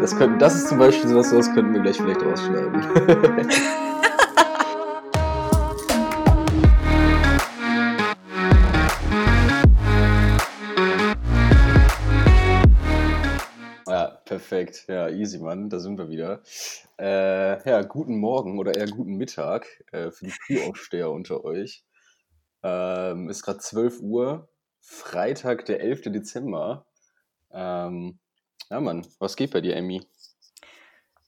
Das, können, das ist zum Beispiel sowas, das könnten wir gleich vielleicht rausschneiden. ja, perfekt. Ja, easy, Mann. Da sind wir wieder. Äh, ja, guten Morgen oder eher guten Mittag äh, für die Frühaufsteher unter euch. Ähm, ist gerade 12 Uhr, Freitag, der 11. Dezember. Ähm, ja, Mann, was geht bei dir, Emmy?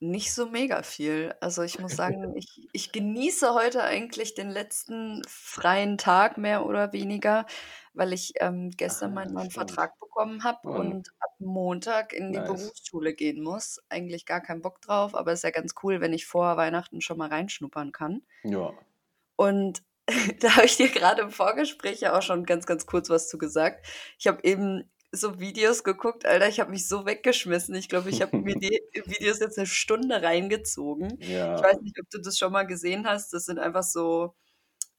Nicht so mega viel. Also ich muss sagen, ich, ich genieße heute eigentlich den letzten freien Tag mehr oder weniger, weil ich ähm, gestern Ah, meinen neuen. Vertrag bekommen habe Oh, und ab Montag in die nice. Berufsschule gehen muss. Eigentlich gar keinen Bock drauf, aber ist ja ganz cool, wenn ich vor Weihnachten schon mal reinschnuppern kann. Ja. Und da habe ich dir gerade im Vorgespräch ja auch schon ganz, ganz kurz was zu gesagt. Ich habe eben so Videos geguckt, Alter, ich habe mich so weggeschmissen. Ich glaube, ich habe mir die Videos jetzt eine Stunde reingezogen. Ich Ja. weiß nicht, ob du das schon mal gesehen hast. Das sind einfach so,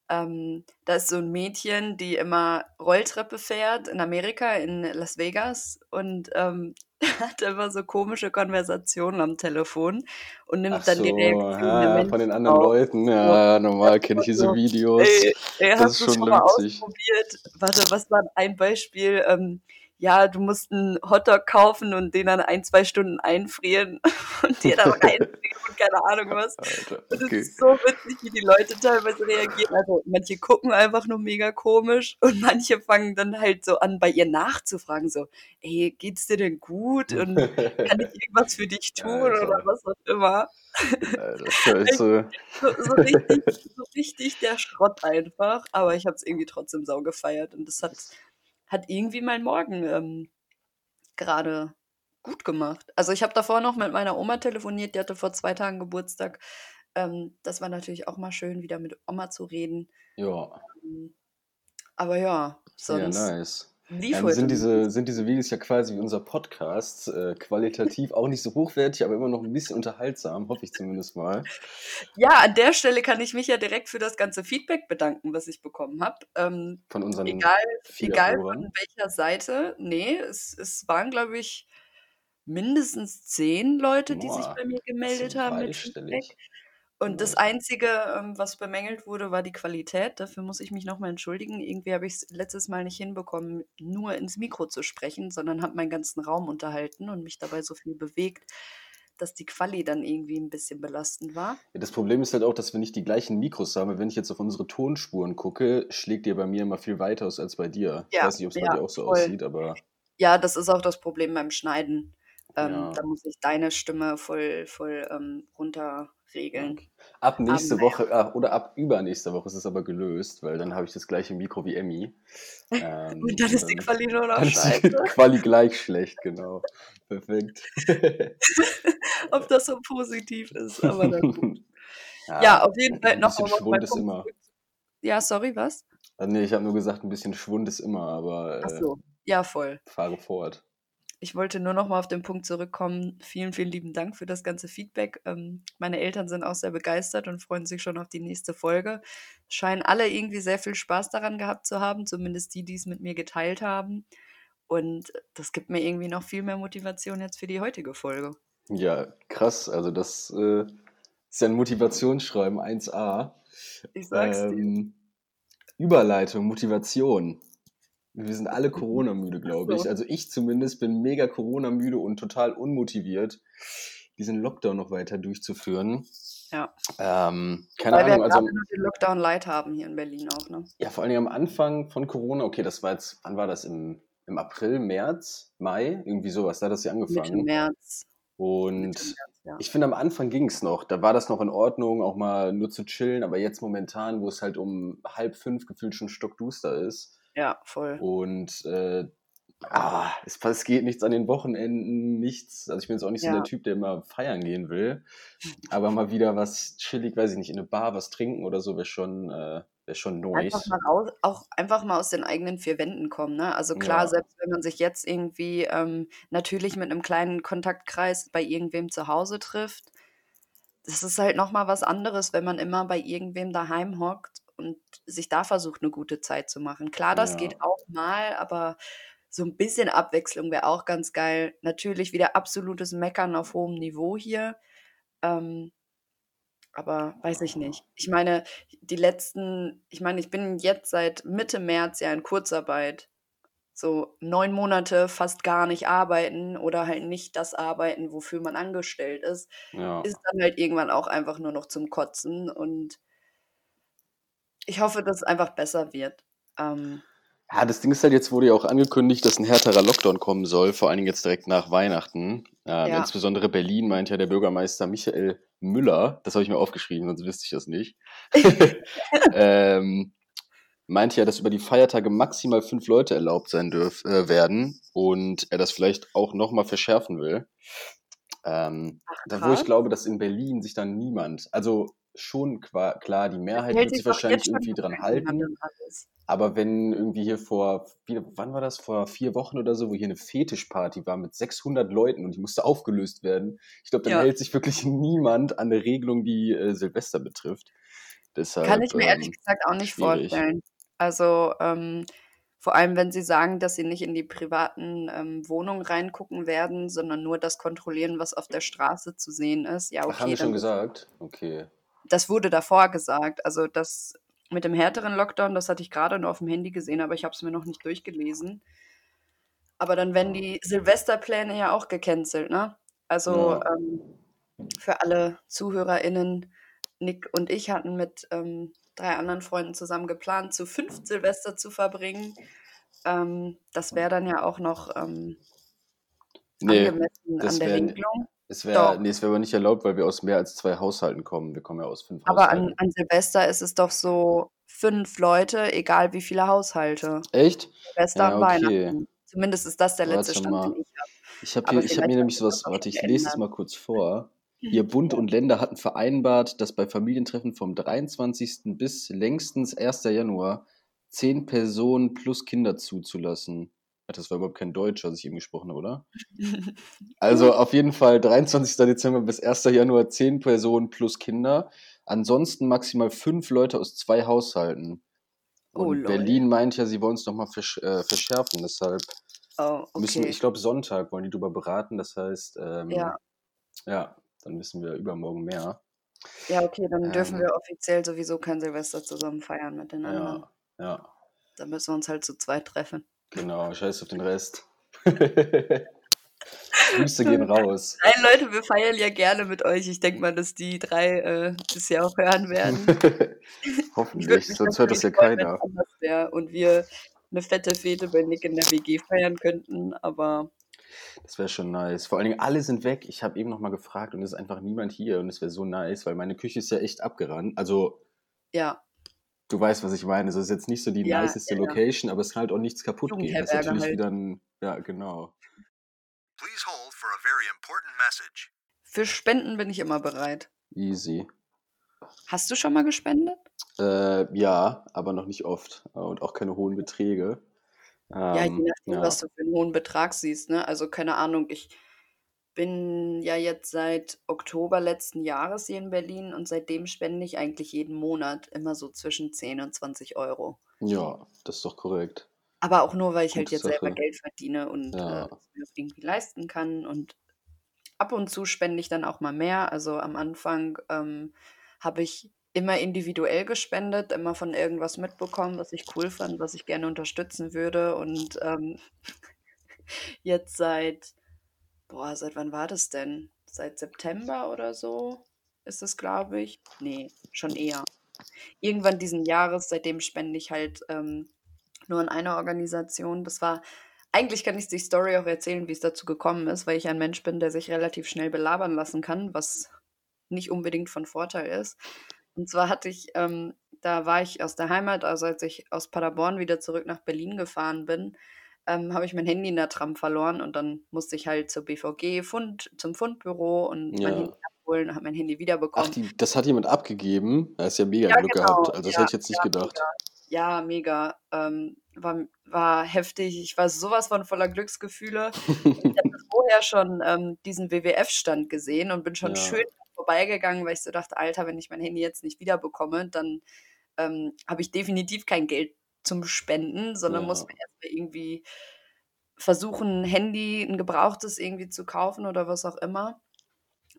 ähm, da ist so ein Mädchen, die immer Rolltreppe fährt in Amerika, in Las Vegas und ähm, hat immer so komische Konversationen am Telefon und nimmt Ach dann die so, Reaktion der ja, von den anderen auf. Leuten. So, Ja, normal kenne ich diese so, Videos. ey, ey, Das hast ist schon schon ausprobiert? Warte, was war ein Beispiel? Ähm, ja, du musst einen Hotdog kaufen und den dann ein, zwei Stunden einfrieren und dir dann reinfrieren und keine Ahnung was. Alter, Und es okay. ist so witzig, wie die Leute teilweise reagieren. Also manche gucken einfach nur mega komisch und manche fangen dann halt so an, bei ihr nachzufragen, so, ey, geht's dir denn gut? Und kann ich irgendwas für dich tun oder Alter, was auch immer? Alter. So, so, richtig, so richtig der Schrott einfach. Aber ich habe es irgendwie trotzdem sau gefeiert und das hat, hat irgendwie meinen Morgen ähm, gerade gut gemacht. Also ich habe davor noch mit meiner Oma telefoniert, die hatte vor zwei Tagen Geburtstag. Ähm, das war natürlich auch mal schön, wieder mit Oma zu reden. Ja, Ähm, Aber ja, ja, sonst nice. Ähm, sind diese, sind diese Videos ja quasi wie unser Podcast, äh, qualitativ auch nicht so hochwertig, aber immer noch ein bisschen unterhaltsam, hoffe ich zumindest mal. Ja, an der Stelle kann ich mich ja direkt für das ganze Feedback bedanken, was ich bekommen habe. Ähm, Von unseren egal, egal von welcher Seite. Nee, es, es waren, glaube ich, mindestens zehn Leute, die sich Boah, bei mir gemeldet haben mit Feedback. Und das Nice. Einzige, ähm, was bemängelt wurde, war die Qualität. Dafür muss ich mich nochmal entschuldigen. Irgendwie habe ich es letztes Mal nicht hinbekommen, nur ins Mikro zu sprechen, sondern habe meinen ganzen Raum unterhalten und mich dabei so viel bewegt, dass die Quali dann irgendwie ein bisschen belastend war. Ja, das Problem ist halt auch, dass wir nicht die gleichen Mikros haben. Wenn ich jetzt auf unsere Tonspuren gucke, schlägt ihr bei mir immer viel weiter aus als bei dir. Ich Ja, weiß nicht, ob es bei ja, dir auch so voll. aussieht, aber Ja, das ist auch das Problem beim Schneiden. Ähm, ja. da muss ich deine Stimme voll, voll ähm, runterregeln. Okay. Ab Aber nächste naja. Woche ah, oder ab übernächste Woche ist es aber gelöst, weil dann habe ich das gleiche Mikro wie Emmy. Ähm, Und dann ist die Quali nur noch die scheiße. Quali gleich schlecht, genau. Perfekt. Ob das so positiv ist, aber dann gut. Ja, ja, auf jeden Fall noch meinen Schwund ist Punkt immer. Ja, sorry, was? Ah, nee, ich habe nur gesagt, ein bisschen Schwund ist immer, aber Ach äh, so, ja, voll. fahre fort. Ich wollte nur noch mal auf den Punkt zurückkommen. Vielen, vielen lieben Dank für das ganze Feedback. Ähm, meine Eltern sind auch sehr begeistert und freuen sich schon auf die nächste Folge. Scheinen alle irgendwie sehr viel Spaß daran gehabt zu haben, zumindest die, die es mit mir geteilt haben. Und das gibt mir irgendwie noch viel mehr Motivation jetzt für die heutige Folge. Ja, krass. Also das äh, ist ja ein Motivationsschreiben 1a. Ich sag's dir. Ähm, Überleitung, Motivation. Wir sind alle Corona-müde, glaube ich. So. Also ich zumindest bin mega Corona-müde und total unmotiviert, diesen Lockdown noch weiter durchzuführen. Ja. Ähm, keine Weil wir Ahnung, also gerade nur den Lockdown Light haben hier in Berlin auch, ne? ja, vor allem am Anfang von Corona, okay, das war jetzt, wann war das? Im, im April, März, Mai? Irgendwie sowas, da hat das ja Mitte angefangen. März. Mitte Und März, ja. ich finde, am Anfang ging es noch. Da war das noch in Ordnung, auch mal nur zu chillen. Aber jetzt momentan, wo es halt um halb fünf gefühlt schon stockduster ist Ja, voll. und äh, ah, es, es geht nichts an den Wochenenden, nichts. Also ich bin jetzt auch nicht so Ja. der Typ, der immer feiern gehen will. Aber mal wieder was chillig, weiß ich nicht, in eine Bar was trinken oder so wäre schon, äh, wär schon Einfach nice. mal raus, auch einfach mal aus den eigenen vier Wänden kommen, ne? Also klar, Ja, selbst wenn man sich jetzt irgendwie ähm, natürlich mit einem kleinen Kontaktkreis bei irgendwem zu Hause trifft, das ist halt noch mal was anderes, wenn man immer bei irgendwem daheim hockt und sich da versucht, eine gute Zeit zu machen. Klar, das geht ja, auch mal, aber so ein bisschen Abwechslung wäre auch ganz geil. Natürlich wieder absolutes Meckern auf hohem Niveau hier. Ähm, aber weiß ich nicht. Ich meine, die letzten, ich meine, ich bin jetzt seit Mitte März ja in Kurzarbeit. So neun Monate fast gar nicht arbeiten oder halt nicht das arbeiten, wofür man angestellt ist, Ja. ist dann halt irgendwann auch einfach nur noch zum Kotzen. Und ich hoffe, dass es einfach besser wird. Ähm, Ja, das Ding ist halt, jetzt wurde ja auch angekündigt, dass ein härterer Lockdown kommen soll, vor allen Dingen jetzt direkt nach Weihnachten. Ähm, Ja. Insbesondere Berlin meint ja der Bürgermeister Michael Müller, das habe ich mir aufgeschrieben, sonst wüsste ich das nicht, ähm, meint ja, dass über die Feiertage maximal fünf Leute erlaubt sein dürf, äh, werden und er das vielleicht auch nochmal verschärfen will. Ähm, ach, da wo ich glaube, dass in Berlin sich dann niemand, also schon klar, die Mehrheit wird sich wahrscheinlich irgendwie dran halten. Aber wenn irgendwie hier vor, wie, wann war das? Vor vier Wochen oder so, wo hier eine Fetischparty war mit 600 Leuten und die musste aufgelöst werden. Ich glaube, dann Ja. hält sich wirklich niemand an eine Regelung, die äh, Silvester betrifft. Kann Deshalb ich mir ehrlich ähm, gesagt auch nicht schwierig. vorstellen. Also ähm, vor allem, wenn sie sagen, dass sie nicht in die privaten ähm, Wohnungen reingucken werden, sondern nur das kontrollieren, was auf der Straße zu sehen ist. Ja, Ach, haben okay, wir schon gesagt? Okay. Das wurde davor gesagt. Also das mit dem härteren Lockdown, das hatte ich gerade nur auf dem Handy gesehen, aber ich habe es mir noch nicht durchgelesen. Aber dann werden die Silvesterpläne ja auch gecancelt, ne? Also Ja. ähm, für alle ZuhörerInnen, Nick und ich hatten mit ähm, drei anderen Freunden zusammen geplant, zu fünf Silvester zu verbringen. Ähm, das wäre dann ja auch noch ähm, Nee, angemessen an der Regelung. Es wär, Doch. nee, es wäre aber nicht erlaubt, weil wir aus mehr als zwei Haushalten kommen. Wir kommen ja aus fünf Aber an, Haushalten. an Silvester ist es doch so fünf Leute, egal wie viele Haushalte. Echt? Silvester Ja, und okay. Weihnachten. Zumindest ist das der letzte Stand, mal. den ich habe. Ich habe Aber habe mir nämlich sowas, warte, ich lese geändert. mal kurz vor. Hier Bund und Länder hatten vereinbart, dass bei Familientreffen vom 23. bis längstens 1. Januar zehn Personen plus Kinder zuzulassen. Das war überhaupt kein Deutsch, was ich eben gesprochen habe, oder? Also auf jeden Fall 23. Dezember bis 1. Januar zehn Personen plus Kinder. Ansonsten maximal fünf Leute aus zwei Haushalten. Oh, Und lol. Berlin meint ja, sie wollen es nochmal versch äh, verschärfen. Deshalb Oh, müssen, okay. ich glaube, Sonntag wollen die drüber beraten. Das heißt, ähm, Ja. ja, dann wissen wir übermorgen mehr. Ja, okay, dann dürfen Ähm, wir offiziell sowieso kein Silvester zusammen feiern mit den anderen. ja, ja, Dann müssen wir uns halt zu zweit treffen. Genau. Scheiß auf den Rest. Grüße gehen raus. Nein, Leute, wir feiern ja gerne mit euch. Ich denke mal, dass die drei äh, das ja auch hören werden. Hoffentlich, sonst hört das ja keiner. wäre und wir eine fette Fete bei Nick in der WG feiern könnten, aber Das wäre schon nice. Vor allen Dingen, alle sind weg. Ich habe eben noch mal gefragt und es ist einfach niemand hier und es wäre so nice, weil meine Küche ist ja echt abgerannt. Also, ja, du weißt, was ich meine. Es ist jetzt nicht so die Ja, niceste ja, ja. Location, aber es kann halt auch nichts kaputt gehen. Das ist natürlich halt. wieder ein, ja, genau. Please hold for a very important message. für Spenden bin ich immer bereit. Easy. Hast du schon mal gespendet? Äh, ja, aber noch nicht oft und auch keine hohen Beträge. Ja, je Ähm, nachdem, ja. was du für einen hohen Betrag siehst, ne? Also keine Ahnung, ich bin ja jetzt seit Oktober letzten Jahres hier in Berlin und seitdem spende ich eigentlich jeden Monat immer so zwischen 10 und 20 Euro. ja, das ist doch korrekt. Aber auch nur, weil ich halt Gute jetzt selber Sache. Geld verdiene und Ja. äh, mir auch irgendwie leisten kann. Und ab und zu spende ich dann auch mal mehr. Also am Anfang ähm, habe ich immer individuell gespendet, immer von irgendwas mitbekommen, was ich cool fand, was ich gerne unterstützen würde. Und ähm, jetzt seit, boah, seit wann war das denn? Seit September oder so ist es, glaube ich. Nee, schon eher. Irgendwann diesen Jahres, seitdem spende ich halt ähm, nur an eine Organisation. Das war, eigentlich kann ich die Story auch erzählen, wie es dazu gekommen ist, weil ich ein Mensch bin, der sich relativ schnell belabern lassen kann, was nicht unbedingt von Vorteil ist. Und zwar hatte ich, ähm, da war ich aus der Heimat, also als ich aus Paderborn wieder zurück nach Berlin gefahren bin, ähm, habe ich mein Handy in der Tram verloren und dann musste ich halt zur BVG Fund, zum Fundbüro und mein Ja. Handy abholen, habe mein Handy Ach, wiederbekommen. die, das hat jemand abgegeben. Da ist ja mega Ja, Glück genau. gehabt. Also, das Ja, hätte ich jetzt nicht gedacht. mega. Ja, mega. Ähm, war, war heftig. Ich war sowas von voller Glücksgefühle. Ich habe vorher schon ähm, diesen WWF-Stand gesehen und bin schon schön vorbeigegangen, weil ich so dachte, Alter, wenn ich mein Handy jetzt nicht wiederbekomme, dann ähm, habe ich definitiv kein Geld zum Spenden, sondern muss Ja. mir erstmal irgendwie versuchen, ein Handy, ein gebrauchtes irgendwie zu kaufen oder was auch immer.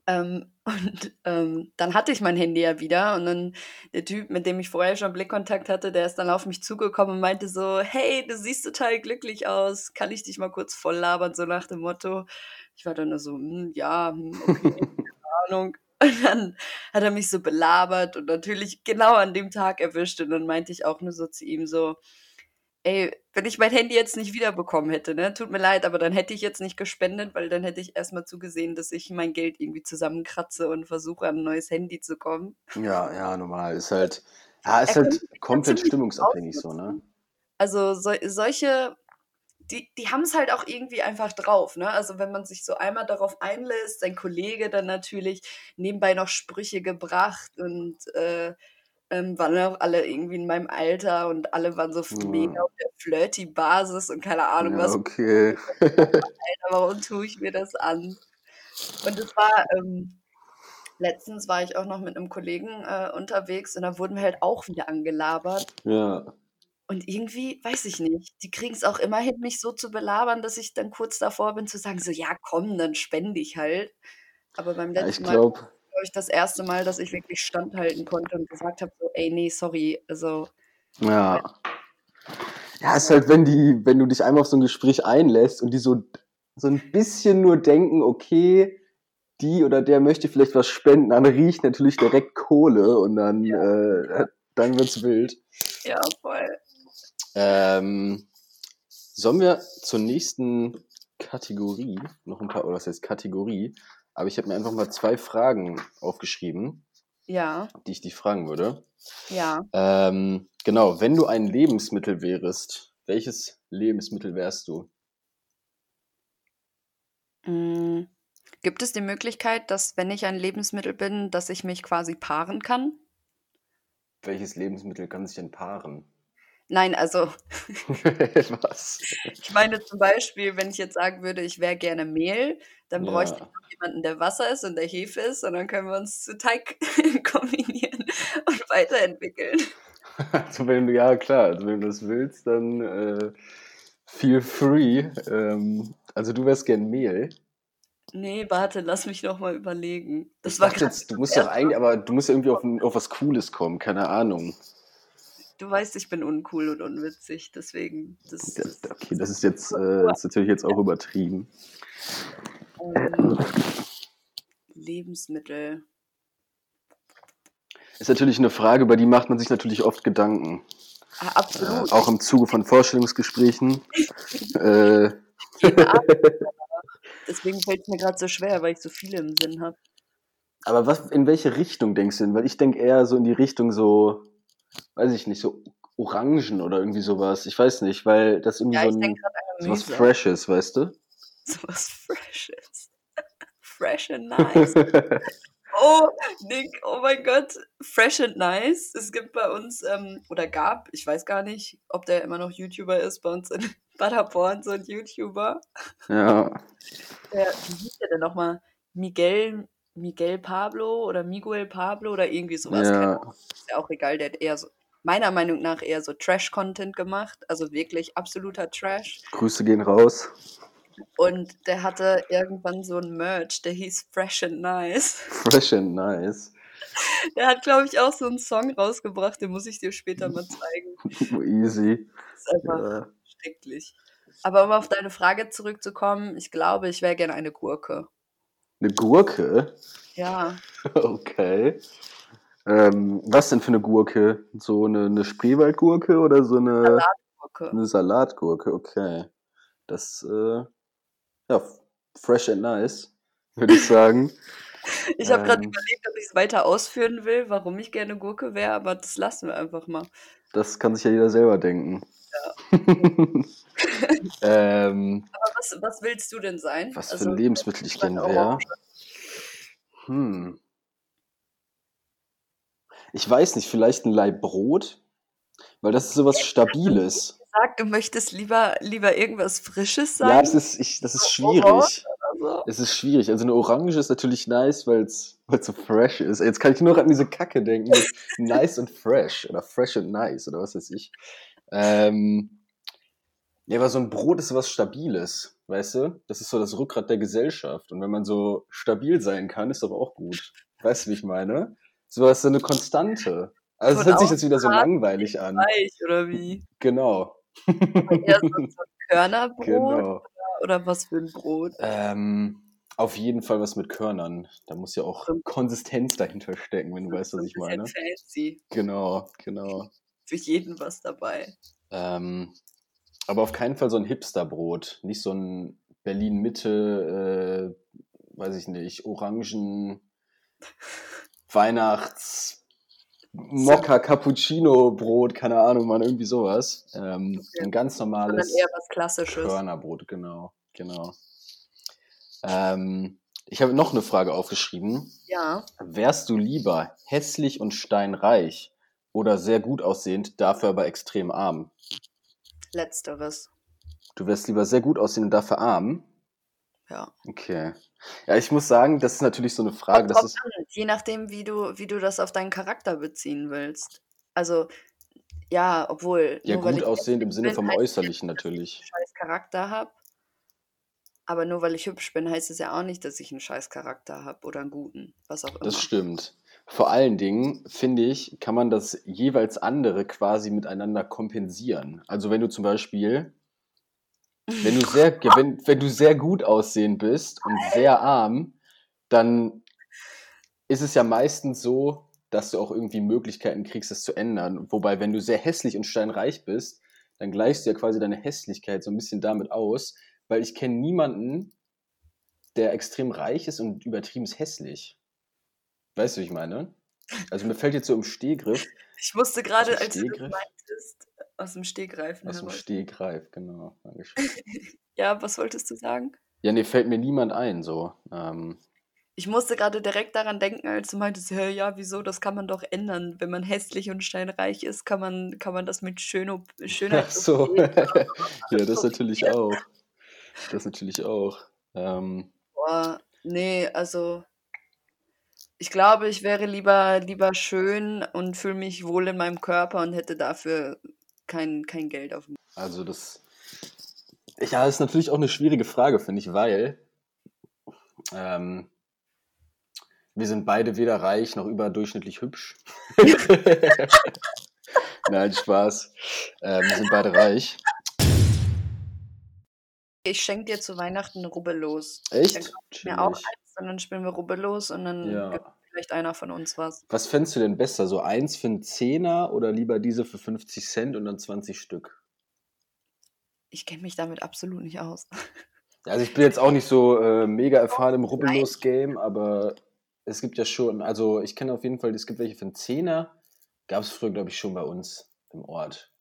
Ähm, und ähm, dann hatte ich mein Handy ja wieder und dann der Typ, mit dem ich vorher schon Blickkontakt hatte, der ist dann auf mich zugekommen und meinte so, hey, du siehst total glücklich aus, kann ich dich mal kurz voll labern, so nach dem Motto. Ich war dann nur so, hm, ja, hm, okay, keine Ahnung. Und dann hat er mich so belabert und natürlich genau an dem Tag erwischt und dann meinte ich auch nur so zu ihm so, ey, wenn ich mein Handy jetzt nicht wiederbekommen hätte, ne, tut mir leid, aber dann hätte ich jetzt nicht gespendet, weil dann hätte ich erstmal zugesehen, dass ich mein Geld irgendwie zusammenkratze und versuche, an ein neues Handy zu kommen. Ja, ja, normal. Ist halt, ja, ist halt komplett stimmungsabhängig so, ne? Also so, solche, die, die haben es halt auch irgendwie einfach drauf, ne? Also wenn man sich so einmal darauf einlässt, sein Kollege dann natürlich nebenbei noch Sprüche gebracht und äh, ähm, waren auch alle irgendwie in meinem Alter und alle waren so Ja. mega auf der Flirty-Basis und keine Ahnung Ja, was. okay. Alter, warum tue ich mir das an? Und es war, ähm, letztens war ich auch noch mit einem Kollegen äh, unterwegs und da wurden wir halt auch wieder angelabert. Ja. Und irgendwie, weiß ich nicht, die kriegen es auch immer hin, mich so zu belabern, dass ich dann kurz davor bin zu sagen, so, ja, komm, dann spende ich halt. Aber beim Ja, ich letzten Mal glaube, glaube ich das erste Mal, dass ich wirklich standhalten konnte und gesagt habe, so, ey, nee, sorry, also ja. Ja, ist halt, wenn die, wenn du dich einmal auf so ein Gespräch einlässt und die so, so ein bisschen nur denken, okay, die oder der möchte vielleicht was spenden, dann riecht natürlich direkt Kohle und dann, äh, dann wird's wild. ja, voll. Ähm, sollen wir zur nächsten Kategorie noch ein paar, oder was heißt Kategorie? Aber ich habe mir einfach mal zwei Fragen aufgeschrieben, Ja, die ich dich fragen würde. ja. Ähm, genau, wenn du ein Lebensmittel wärst, welches Lebensmittel wärst du? Mm, Gibt es die Möglichkeit, dass, wenn ich ein Lebensmittel bin, dass ich mich quasi paaren kann? Welches Lebensmittel kann sich denn paaren? Nein, also was? ich meine zum Beispiel, wenn ich jetzt sagen würde, ich wäre gerne Mehl, dann bräuchte ich Ja. noch jemanden, der Wasser ist und der Hefe ist und dann können wir uns zu Teig kombinieren und weiterentwickeln. Also wenn ja klar, also wenn du das willst, dann äh, feel free. Ähm, also du wärst gern Mehl. Nee, warte, lass mich noch mal überlegen. Das Ich war jetzt, du musst doch eigentlich, aber du musst ja irgendwie auf, auf was Cooles kommen, keine Ahnung. Du weißt, ich bin uncool und unwitzig, deswegen das, Das, okay, das ist jetzt äh, ist natürlich jetzt auch übertrieben. ähm, Lebensmittel. Ist natürlich eine Frage, über die macht man sich natürlich oft Gedanken. Ah, Äh, absolut. auch im Zuge von Vorstellungsgesprächen. äh. Deswegen fällt es mir gerade so schwer, weil ich so viele im Sinn habe. aber was, in welche Richtung denkst du denn? Weil ich denke eher so in die Richtung so, weiß ich nicht, so Orangen oder irgendwie sowas. Ich weiß nicht, weil das irgendwie Ja, so ein so was. Freshes, weißt du? So was Freshes. Fresh and nice. Oh, Nick, oh mein Gott. Fresh and nice. Es gibt bei uns, ähm, oder gab, ich weiß gar nicht, ob der immer noch YouTuber ist, bei uns in Paderborn, so ein YouTuber. ja. Der, wie hieß der denn nochmal? Miguel, Miguel Pablo oder Miguel Pablo oder irgendwie sowas. Ja. Ist ja auch egal, der hat eher so, meiner Meinung nach eher so Trash-Content gemacht. Also wirklich absoluter Trash. Grüße gehen raus. Und der hatte irgendwann so ein Merch, der hieß Fresh and Nice. Fresh and nice. Der hat, glaube ich, auch so einen Song rausgebracht, den muss ich dir später mal zeigen. Easy. Das ist einfach Ja. schrecklich. Aber um auf deine Frage zurückzukommen, ich glaube, ich wäre gerne eine Gurke. Eine Gurke? Ja, Okay. Ähm, was denn für eine Gurke? So eine, eine Spreewaldgurke oder so eine, Gurke. eine Salatgurke? Okay. Das, äh, ja, fresh and nice, würde ich sagen. Ich habe gerade Ähm. überlegt, ob ich es weiter ausführen will, warum ich gerne Gurke wäre, aber das lassen wir einfach mal. Das kann sich ja jeder selber denken. ähm, Aber was, was willst du denn sein? was für Also, ein Lebensmittel ich gerne wäre. Hm. Ich weiß nicht, vielleicht ein Laib Brot? Weil das ist sowas Stabiles. Sag, du möchtest lieber, lieber irgendwas Frisches sein? Ja, es ist, ich, das ist schwierig. So? Es ist schwierig. Also eine Orange ist natürlich nice, weil es so fresh ist. Jetzt kann ich nur noch an diese Kacke denken. nice und fresh oder fresh and nice oder was weiß ich. Ähm, Ja, aber so ein Brot ist was Stabiles, weißt du? Das ist so das Rückgrat der Gesellschaft. Und wenn man so stabil sein kann, ist aber auch gut. Weißt du, wie ich meine? So hast du eine Konstante. Also es hört sich jetzt wieder so langweilig an. Weich, oder wie? Genau. Eher so, so ein Körnerbrot Genau. oder was für ein Brot? Ähm, auf jeden Fall was mit Körnern. Da muss ja auch Konsistenz dahinter stecken, wenn du weißt, was ich meine. fancy. Genau, genau. Für jeden was dabei. Ähm, aber auf keinen Fall so ein Hipsterbrot. Nicht so ein Berlin-Mitte, äh, weiß ich nicht, Orangen, Weihnachts, Mokka, Cappuccino Brot, keine Ahnung, man, irgendwie sowas. Ähm, Okay. Ein ganz Sondern normales eher was Klassisches. Körnerbrot, genau, genau. Ähm, ich habe noch eine Frage aufgeschrieben. Ja. Wärst du lieber hässlich und steinreich oder sehr gut aussehend, dafür aber extrem arm? Letzteres. Du wärst lieber sehr gut aussehen und dafür arm? Ja. Okay. Ja, ich muss sagen, das ist natürlich so eine Frage. Das ist, je nachdem, wie du, wie du das auf deinen Charakter beziehen willst. Also, ja, obwohl. ja nur weil gut aussehend im Sinne vom heißt Äußerlichen nicht, dass natürlich. ich einen scheiß Charakter habe. Aber nur weil ich hübsch bin, heißt es ja auch nicht, dass ich einen scheiß Charakter habe oder einen guten. Was auch immer. Das stimmt. Vor allen Dingen, finde ich, kann man das jeweils andere quasi miteinander kompensieren. Also wenn du zum Beispiel, wenn du sehr, wenn, wenn du sehr gut aussehend bist und sehr arm, dann ist es ja meistens so, dass du auch irgendwie Möglichkeiten kriegst, das zu ändern. Wobei, wenn du sehr hässlich und steinreich bist, dann gleichst du ja quasi deine Hässlichkeit so ein bisschen damit aus, weil ich kenne niemanden, der extrem reich ist und übertrieben hässlich. Weißt du, wie ich meine? Also mir fällt jetzt so im Stehgriff, Ich musste gerade, als du meintest, aus dem Stegreifen aus dem. Stehgreif, genau. Ja, was wolltest du sagen? Ja, nee, fällt mir niemand ein, so. Ähm, Ich musste gerade direkt daran denken, als du meintest, ja, ja, wieso, das kann man doch ändern. Wenn man hässlich und steinreich ist, kann man, kann man das mit Schön Schönheit ach so. ja, das natürlich auch. Das natürlich auch. Ähm, Boah, nee, also ich glaube, ich wäre lieber, lieber schön und fühle mich wohl in meinem Körper und hätte dafür kein, kein Geld auf dem. also das, ja, ist natürlich auch eine schwierige Frage, finde ich, weil ähm, wir sind beide weder reich noch überdurchschnittlich hübsch. Nein, Spaß. Ähm, wir sind beide reich. Ich schenke dir zu Weihnachten eine Rubbellos. Echt? Dann mir auch eins und dann spielen wir Rubbellos und dann Ja. gibt vielleicht einer von uns was. Was fändest du denn besser? So eins für einen Zehner oder lieber diese für 50 Cent und dann 20 Stück? Ich kenne mich damit absolut nicht aus. Also ich bin jetzt auch nicht so äh, mega erfahren im Rubbellos-Game, aber es gibt ja schon, also ich kenne auf jeden Fall, es gibt welche für einen Zehner. Gab es früher, glaube ich, schon bei uns im Ort.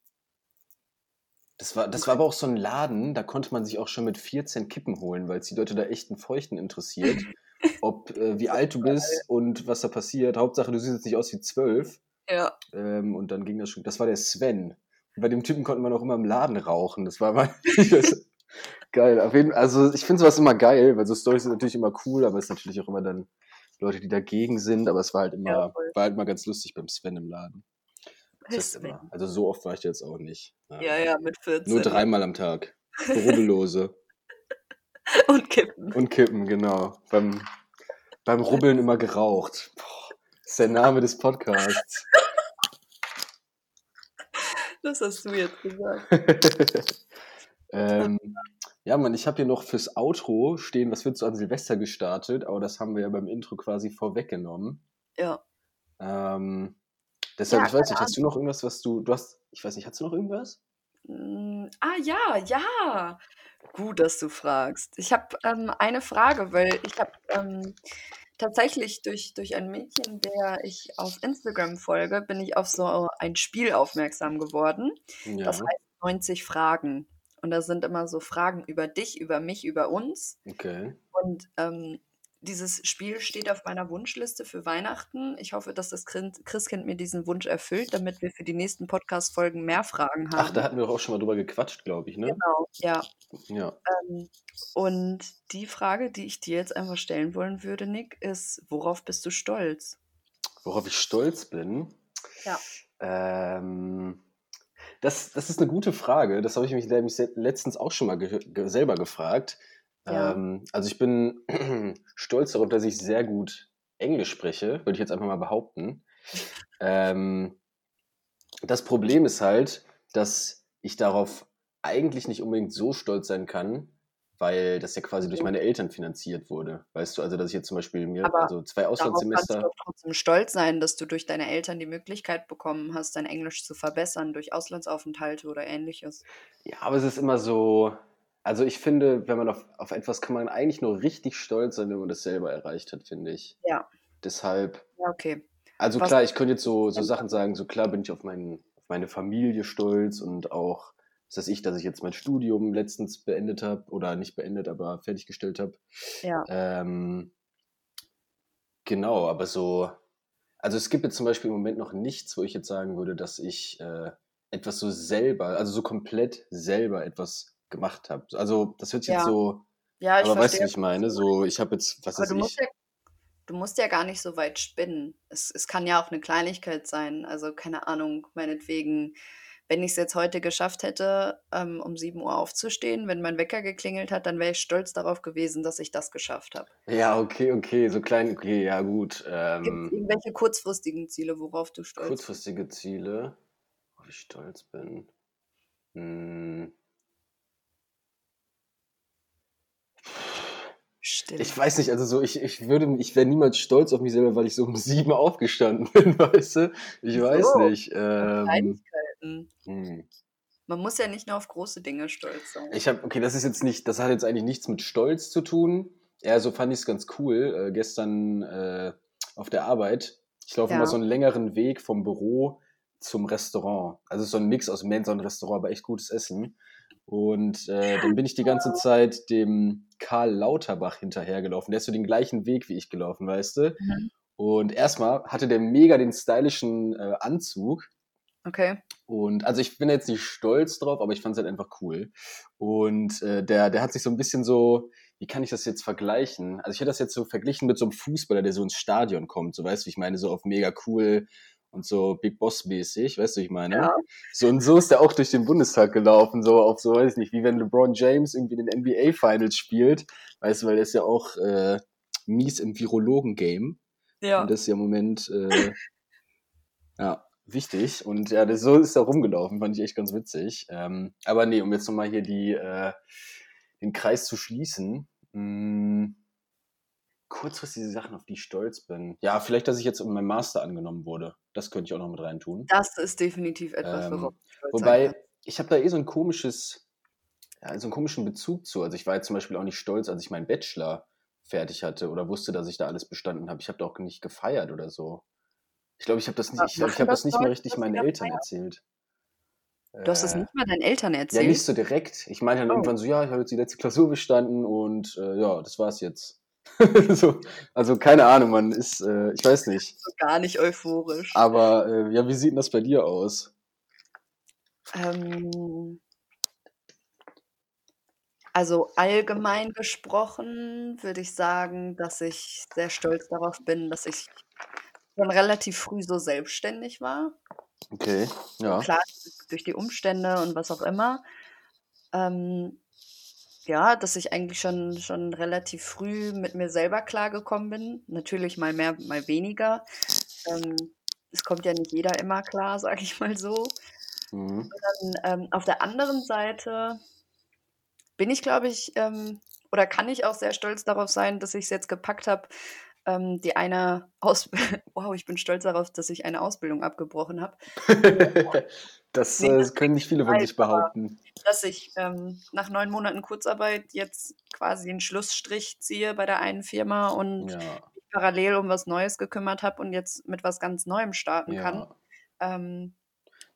Das war, das war aber auch so ein Laden, da konnte man sich auch schon mit 14 Kippen holen, weil es die Leute da echten Feuchten interessiert. Ob, äh, wie alt du bist und was da passiert. Hauptsache, du siehst jetzt nicht aus wie 12. Ja. Ähm, und dann ging das schon. Das war der Sven. Und bei dem Typen konnte man auch immer im Laden rauchen. Das war mal geil. Auf jeden, also ich finde sowas immer geil, weil so Storys sind natürlich immer cool, aber es ist natürlich auch immer dann Leute, die dagegen sind. Aber es war halt immer, Ja, war halt immer ganz lustig beim Sven im Laden. Sven. Also so oft war ich jetzt auch nicht. Ähm, Ja, ja, mit 14. Nur dreimal am Tag. Rubbellose. Und kippen. Und Kippen, genau. Beim, beim Rubbeln immer geraucht. Boah, das ist der Name des Podcasts. Das hast du jetzt gesagt. ähm, ja, Mann, ich habe hier noch fürs Outro stehen, was wird so an Silvester gestartet, aber das haben wir ja beim Intro quasi vorweggenommen. Ja. Ähm, deshalb, Ja, ich weiß nicht, hast du noch irgendwas, was du, du hast, ich weiß nicht, hast du noch irgendwas? Mm, Ah ja, ja. Gut, dass du fragst. Ich habe ähm, eine Frage, weil ich habe ähm, tatsächlich durch, durch ein Mädchen, der ich auf Instagram folge, bin ich auf so ein Spiel aufmerksam geworden. Ja, Das heißt 90 Fragen. Und da sind immer so Fragen über dich, über mich, über uns. okay. Und ähm, dieses Spiel steht auf meiner Wunschliste für Weihnachten. Ich hoffe, dass das Christ- Christkind mir diesen Wunsch erfüllt, damit wir für die nächsten Podcast-Folgen mehr Fragen haben. Ach, da hatten wir auch schon mal drüber gequatscht, glaube ich, ne? Genau, ja. Ja. Ähm, und die Frage, die ich dir jetzt einfach stellen wollen würde, Nick, ist, worauf bist du stolz? Worauf ich stolz bin. Ja. Ähm, das, das ist eine gute Frage. Das habe ich mich letztens auch schon mal ge selber gefragt. Ja. Ähm, also ich bin stolz darauf, dass ich sehr gut Englisch spreche, würde ich jetzt einfach mal behaupten. Ähm, das Problem ist halt, dass ich darauf eigentlich nicht unbedingt so stolz sein kann, weil das ja quasi durch meine Eltern finanziert wurde. Weißt du, also dass ich jetzt zum Beispiel mir Aber also zwei Darauf kannst du Auslandssemester. doch trotzdem stolz sein, dass du durch deine Eltern die Möglichkeit bekommen hast, dein Englisch zu verbessern durch Auslandsaufenthalte oder ähnliches. Ja, aber es ist immer so. Also ich finde, wenn man auf, auf etwas kann man eigentlich nur richtig stolz sein, wenn man das selber erreicht hat, finde ich. Ja, Deshalb, ja, okay. also Was klar, ich könnte jetzt so, so Sachen sagen, so klar bin ich auf, meinen, auf meine Familie stolz und auch, was weiß ich, dass ich jetzt mein Studium letztens beendet habe oder nicht beendet, aber fertiggestellt habe. Ja, Ähm, genau, aber so, also es gibt jetzt zum Beispiel im Moment noch nichts, wo ich jetzt sagen würde, dass ich äh, etwas so selber, also so komplett selber etwas gemacht habe. Also das hört sich jetzt ja, so, ja, ich aber weißt du, verstehe, wie ich meine? was. So, ich habe jetzt, was Aber weiß du musst ich, ja, du musst ja gar nicht so weit spinnen. Es, es kann ja auch eine Kleinigkeit sein. Also keine Ahnung, meinetwegen, wenn ich es jetzt heute geschafft hätte, ähm, um 7 Uhr aufzustehen, wenn mein Wecker geklingelt hat, dann wäre ich stolz darauf gewesen, dass ich das geschafft habe. ja, okay, okay, so klein, okay, ja gut. Gibt es Ähm, irgendwelche kurzfristigen Ziele, worauf du stolz bist? kurzfristige Ziele, wo ich stolz bin. Hm, Stille. Ich weiß nicht, also so, ich, ich würde, ich wäre niemals stolz auf mich selber, weil ich so um sieben aufgestanden bin, weißt du? Ich weiß So, nicht. auf Ähm, Kleinigkeiten. hm. Man muss ja nicht nur auf große Dinge stolz sein. Ich habe, okay, das ist jetzt nicht, das hat jetzt eigentlich nichts mit Stolz zu tun. Eher so fand ich es ganz cool. Äh, gestern äh, auf der Arbeit. Ich laufe immer Ja. so einen längeren Weg vom Büro zum Restaurant. Also so ein Mix aus Mensa und Restaurant, aber echt gutes Essen. Und äh, dann bin ich die ganze Zeit dem Karl Lauterbach hinterhergelaufen. Der ist so den gleichen Weg wie ich gelaufen, weißt du? Mhm. Und erstmal hatte der mega den stylischen äh, Anzug. Okay. Und also ich bin jetzt nicht stolz drauf, aber ich fand es halt einfach cool. Und äh, der, der hat sich so ein bisschen so, wie kann ich das jetzt vergleichen? Also ich hätte das jetzt so verglichen mit so einem Fußballer, der so ins Stadion kommt, so weißt du, wie ich meine, so auf mega cool und so Big Boss mäßig, weißt du, ich meine? Ja. So und so ist er auch durch den Bundestag gelaufen, so auf so, weiß ich nicht, wie wenn LeBron James irgendwie in den NBA Finals spielt, weißt du, weil der ist ja auch äh, mies im Virologen-Game. Ja. Und das ist ja im Moment äh, ja, wichtig. Und ja, das, so ist er rumgelaufen, fand ich echt ganz witzig. Ähm, aber nee, um jetzt nochmal hier die, äh, den Kreis zu schließen. Mh, kurzfristige Sachen, auf die ich stolz bin. Ja, vielleicht, dass ich jetzt in meinem Master angenommen wurde. Das könnte ich auch noch mit reintun. Das ist definitiv etwas, worauf Ähm, du stolz sein wobei, kannst. ich habe da eh so ein komisches, ja, so einen komischen Bezug zu. Also ich war jetzt zum Beispiel auch nicht stolz, als ich meinen Bachelor fertig hatte oder wusste, dass ich da alles bestanden habe. Ich habe da auch nicht gefeiert oder so. Ich glaube, ich habe das nicht, ich, glaub, ich habe das nicht Leute, richtig meinen Eltern feiern? erzählt. Du hast es Äh, nicht mal deinen Eltern ja, nicht erzählt? so direkt. Ich meinte dann Oh. irgendwann so, ja, ich habe jetzt die letzte Klausur bestanden und äh, ja, das war's jetzt. so, also keine Ahnung, man ist, äh, ich weiß nicht. Gar nicht euphorisch. Aber äh, ja, wie sieht denn das bei dir aus? Ähm, also allgemein gesprochen würde ich sagen, dass ich sehr stolz darauf bin, dass ich schon relativ früh so selbstständig war. Okay, ja. Klar, durch die Umstände und was auch immer. Ähm, ja, dass ich eigentlich schon, schon relativ früh mit mir selber klargekommen bin. Natürlich mal mehr, mal weniger. Ähm, es kommt ja nicht jeder immer klar, sage ich mal so. Mhm. Dann, ähm, auf der anderen Seite bin ich, glaube ich, ähm, oder kann ich auch sehr stolz darauf sein, dass ich es jetzt gepackt habe, ähm, die eine Aus wow, ich bin stolz darauf, dass ich eine Ausbildung abgebrochen habe. das Nee, äh, das können nicht viele von sich behaupten. dass ich ähm, nach neun Monaten Kurzarbeit jetzt quasi einen Schlussstrich ziehe bei der einen Firma und Ja, mich parallel um was Neues gekümmert habe und jetzt mit was ganz Neuem starten kann. ja. Ähm,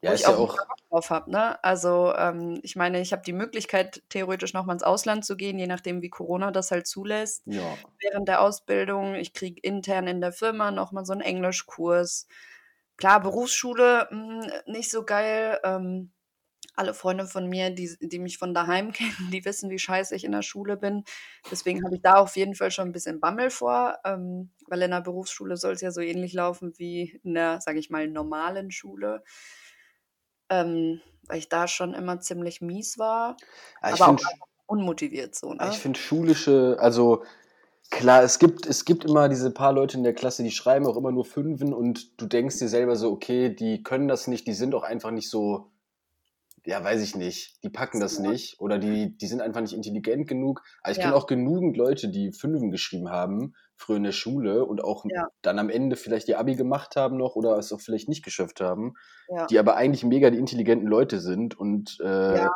Ja, wo ich ja auch auch, mega Bock drauf habe. Ne? Also ähm, ich meine, ich habe die Möglichkeit, theoretisch nochmal ins Ausland zu gehen, je nachdem, wie Corona das halt zulässt. ja. Während der Ausbildung, ich kriege intern in der Firma nochmal so einen Englischkurs. Klar, Berufsschule mh, nicht so geil. Ähm, alle Freunde von mir, die, die mich von daheim kennen, die wissen, wie scheiße ich in der Schule bin. Deswegen habe ich da auf jeden Fall schon ein bisschen Bammel vor, ähm, weil in der Berufsschule soll es ja so ähnlich laufen wie in der, sage ich mal, normalen Schule. Ähm, weil ich da schon immer ziemlich mies war, ich aber auch finde einfach unmotiviert so, ich ne? find schulische, also klar, es gibt, es gibt immer diese paar Leute in der Klasse, die schreiben auch immer nur Fünfen und du denkst dir selber so, okay, die können das nicht, die sind auch einfach nicht so, ja, weiß ich nicht, die packen das nicht oder die, die sind einfach nicht intelligent genug. Aber ich kenne Ja. auch genügend Leute, die Fünfen geschrieben haben, früher in der Schule und auch Ja. dann am Ende vielleicht ihr Abi gemacht haben noch oder es auch vielleicht nicht geschafft haben, Ja. die aber eigentlich mega die intelligenten Leute sind und äh,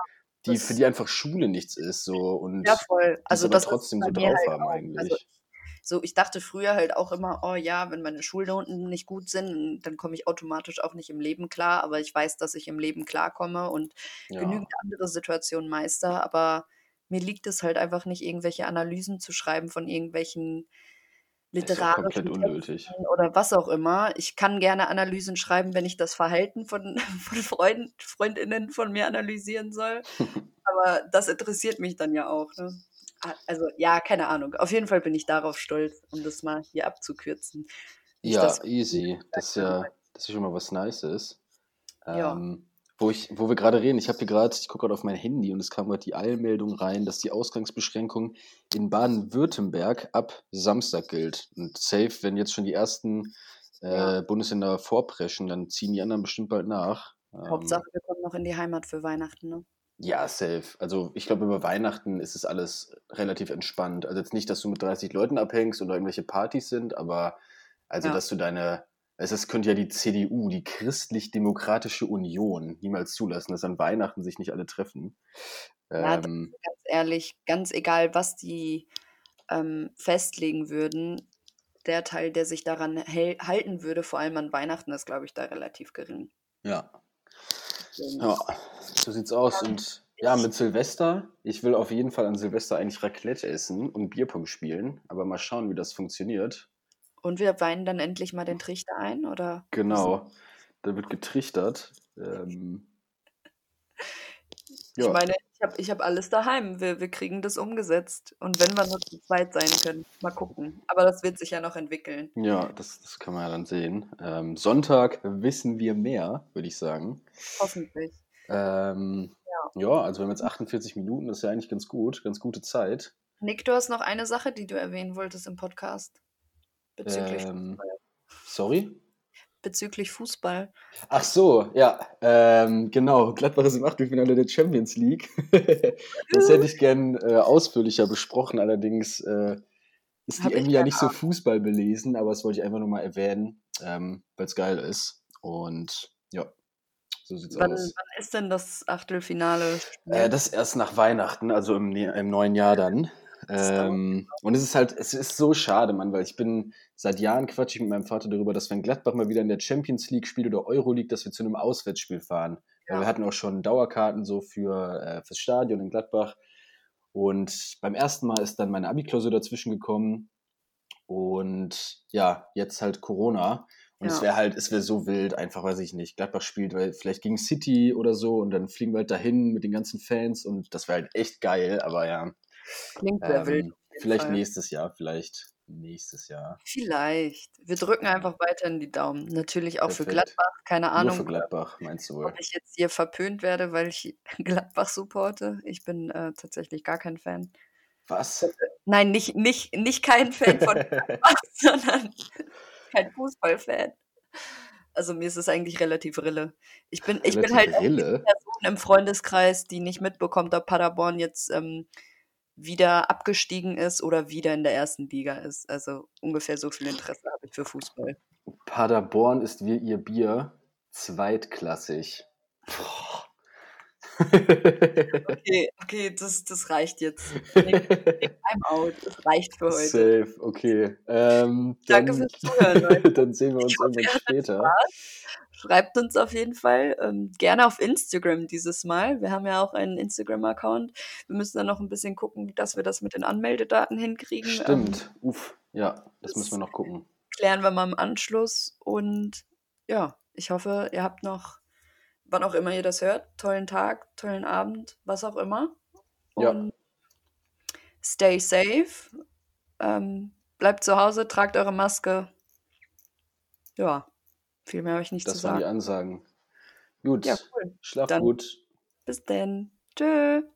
die für die einfach Schule nichts ist so und Ja, voll. die Also das trotzdem so drauf halt haben auch. eigentlich. Also so, ich dachte früher halt auch immer, oh ja, wenn meine Schulnoten nicht gut sind, dann komme ich automatisch auch nicht im Leben klar. Aber ich weiß, dass ich im Leben klarkomme und ja. genügend andere Situationen meister. Aber mir liegt es halt einfach nicht, irgendwelche Analysen zu schreiben von irgendwelchen ja literarischen unnötig. Texten oder was auch immer. Ich kann gerne Analysen schreiben, wenn ich das Verhalten von, von Freund, Freundinnen von mir analysieren soll. Aber das interessiert mich dann ja auch. Ne? Ah, Also ja, keine Ahnung. Auf jeden Fall bin ich darauf stolz, um das mal hier abzukürzen. Nicht, Ja, dass easy. Das ist ja, das ist schon mal was Nices. Ja. Ähm, wo, ich, wo wir gerade reden, ich habe hier gerade, ich gucke gerade auf mein Handy und es kam gerade die Eilmeldung rein, dass die Ausgangsbeschränkung in Baden-Württemberg ab Samstag gilt. Und safe, wenn jetzt schon die ersten äh, Ja. Bundesländer vorpreschen, dann ziehen die anderen bestimmt bald nach. Ähm, Hauptsache, wir kommen noch in die Heimat für Weihnachten. Ne? Ja, safe. Also ich glaube, über Weihnachten ist es alles relativ entspannt. Also jetzt nicht, dass du mit 30 Leuten abhängst oder irgendwelche Partys sind, aber also, Ja. dass du deine, also es könnte ja die CDU, die Christlich-Demokratische Union, niemals zulassen, dass an Weihnachten sich nicht alle treffen. Ja, Ähm, ganz ehrlich, ganz egal, was die ähm, festlegen würden, der Teil, der sich daran halten würde, vor allem an Weihnachten, ist, glaube ich, da relativ gering. ja. Ja, so sieht's aus. Und ja, mit Silvester, ich will auf jeden Fall an Silvester eigentlich Raclette essen und Bierpong spielen, aber mal schauen, wie das funktioniert. Und wir weinen dann endlich mal den Trichter ein, oder? Genau, da wird getrichtert. Ähm, Ich ja. meine, ich habe ich hab alles daheim. Wir, wir kriegen das umgesetzt. Und wenn wir nur zu zweit sein können, mal gucken. Aber das wird sich ja noch entwickeln. Ja, das, das kann man ja dann sehen. Ähm, Sonntag wissen wir mehr, würde ich sagen. Hoffentlich. Ähm, ja. also wir haben jetzt 48 Minuten, das ist ja eigentlich ganz gut, ganz gute Zeit. Nick, du hast noch eine Sache, die du erwähnen wolltest im Podcast. Bezüglich, Ähm, sorry? Bezüglich Fußball. Ach so, ja, ähm, genau. Gladbach ist im Achtelfinale der Champions League. das hätte ich gern äh, ausführlicher besprochen, allerdings äh, ist Hab die Emmy ja nicht so Fußball belesen, aber das wollte ich einfach nur mal erwähnen, ähm, weil es geil ist. Und ja, so sieht's Wann, aus. wann ist denn das Achtelfinale? Äh, das erst nach Weihnachten, also im, im neuen Jahr dann. Ähm, und es ist halt, es ist so schade, Mann, weil ich bin seit Jahren quatsch ich mit meinem Vater darüber, dass wenn Gladbach mal wieder in der Champions League spielt oder Euroleague, dass wir zu einem Auswärtsspiel fahren. Weil Ja. wir hatten auch schon Dauerkarten so für äh, fürs Stadion in Gladbach. Und beim ersten Mal ist dann meine Abi-Klausur dazwischen gekommen. Und ja, jetzt halt Corona. Und es Ja. wäre halt, es wäre so wild, einfach weiß ich nicht. Gladbach spielt, weil vielleicht gegen City oder so und dann fliegen wir halt dahin mit den ganzen Fans und das wäre halt echt geil, aber ja. Klingt sehr wild. Ähm, jeden vielleicht Fall. nächstes Jahr, vielleicht nächstes Jahr. Vielleicht. Wir drücken einfach weiterhin die Daumen. Natürlich auch für Perfekt. Gladbach. Keine Nur Ahnung, für Gladbach, meinst du wohl? ob ich jetzt hier verpönt werde, weil ich Gladbach supporte. Ich bin äh, tatsächlich gar kein Fan. Was? Nein, nicht, nicht, nicht kein Fan von Gladbach, sondern kein Fußballfan. Also mir ist es eigentlich relativ rille. Ich bin, ich bin Relativ halt Rille? Person im Freundeskreis, die nicht mitbekommt, ob Paderborn jetzt ähm, wieder abgestiegen ist oder wieder in der ersten Liga ist. Also ungefähr so viel Interesse habe ich für Fußball. Paderborn ist wie ihr Bier zweitklassig. Okay, okay, das, das reicht jetzt. I'm out. Das reicht für heute. Safe, okay. Ähm, Danke dann, fürs Zuhören, Leute. dann sehen wir uns irgendwann später. Schreibt uns auf jeden Fall ähm, gerne auf Instagram dieses Mal. Wir haben ja auch einen Instagram-Account. Wir müssen dann noch ein bisschen gucken, dass wir das mit den Anmeldedaten hinkriegen. Ähm, Stimmt. Uff, ja, das das- müssen wir noch gucken. klären wir mal im Anschluss. Und ja, ich hoffe, ihr habt noch, wann auch immer ihr das hört, tollen Tag, tollen Abend, was auch immer. Ja. Und stay safe. Ähm, bleibt zu Hause, tragt eure Maske. Ja, viel mehr habe ich nicht das zu sagen. Das waren die Ansagen. Gut, ja, cool. schlaf Dann gut. Bis denn. Tschö.